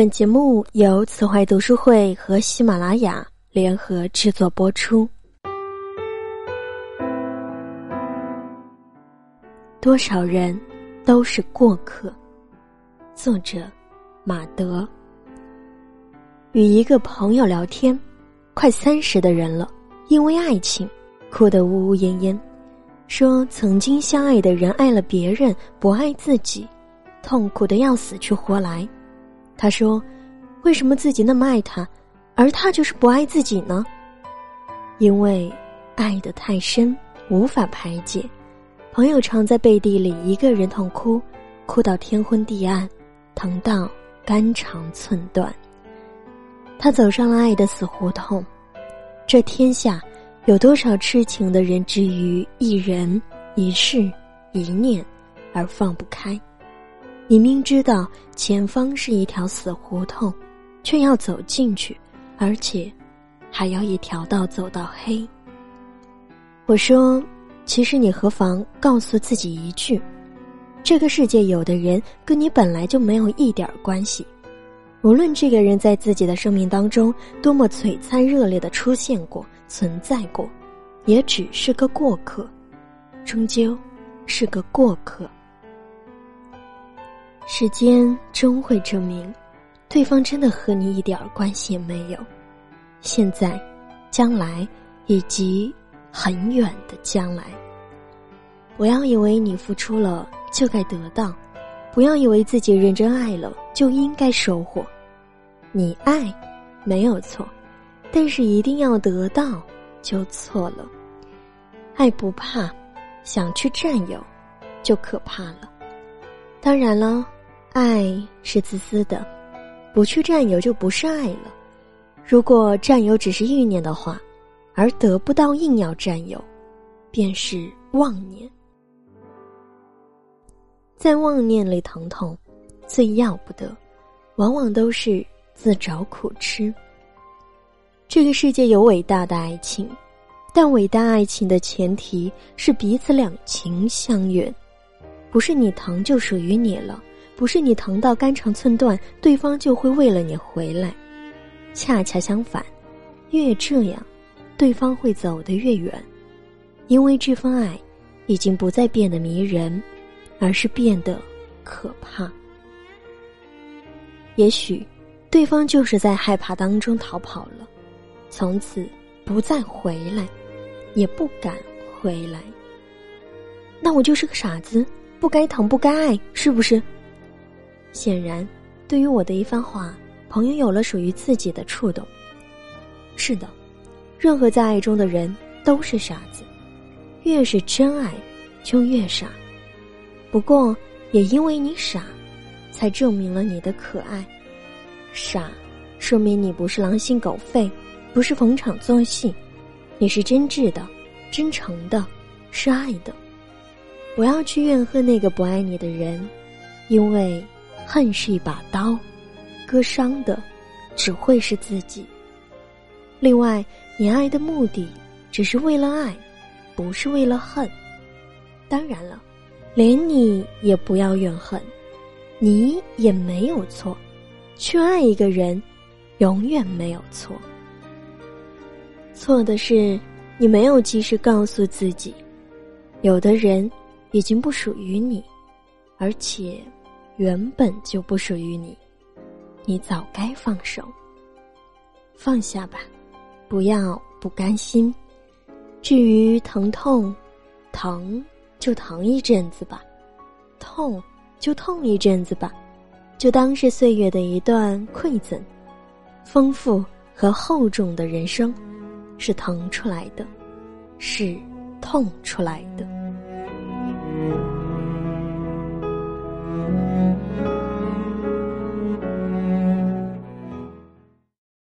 本节目由慈怀读书会和喜马拉雅联合制作播出。多少人都是过客。作者：马德。与一个朋友聊天，快三十的人了，因为爱情哭得呜呜咽咽，说曾经相爱的人爱了别人，不爱自己，痛苦的要死去活来。他说：“为什么自己那么爱他，而他就是不爱自己呢？因为爱得太深，无法排解。朋友常在背地里一个人痛哭，哭到天昏地暗，疼到肝肠寸断。他走上了爱的死胡同。这天下有多少痴情的人，至于一人、一事、一念而放不开？”你明知道前方是一条死胡同，却要走进去，而且还要一条道走到黑。我说，其实你何妨告诉自己一句：这个世界有的人跟你本来就没有一点关系，无论这个人在自己的生命当中多么璀璨热烈的出现过、存在过，也只是个过客，终究是个过客。时间终会证明，对方真的和你一点关系也没有。现在、将来以及很远的将来，不要以为你付出了就该得到，不要以为自己认真爱了就应该收获。你爱没有错，但是一定要得到就错了。爱不怕，想去占有就可怕了。当然了。爱是自私的，不去占有就不是爱了。如果占有只是欲念的话，而得不到硬要占有，便是妄念。在妄念里疼痛，最要不得，往往都是自找苦吃。这个世界有伟大的爱情，但伟大爱情的前提是彼此两情相悦，不是你疼就属于你了。不是你疼到肝肠寸断，对方就会为了你回来。恰恰相反，越这样，对方会走得越远，因为这份爱已经不再变得迷人，而是变得可怕。也许，对方就是在害怕当中逃跑了，从此不再回来，也不敢回来。那我就是个傻子，不该疼，不该爱，是不是？显然，对于我的一番话，朋友有了属于自己的触动。是的，任何在爱中的人都是傻子，越是真爱，就越傻。不过，也因为你傻，才证明了你的可爱。傻，说明你不是狼心狗肺，不是逢场作戏，你是真挚的、真诚的，是爱的。不要去怨恨那个不爱你的人，因为。恨是一把刀，割伤的只会是自己。另外，你爱的目的只是为了爱，不是为了恨。当然了，连你也不要怨恨，你也没有错。去爱一个人，永远没有错。错的是你没有及时告诉自己，有的人已经不属于你，而且。原本就不属于你，你早该放手。放下吧，不要不甘心。至于疼痛，疼就疼一阵子吧，痛就痛一阵子吧，就当是岁月的一段馈赠。丰富和厚重的人生，是疼出来的，是痛出来的。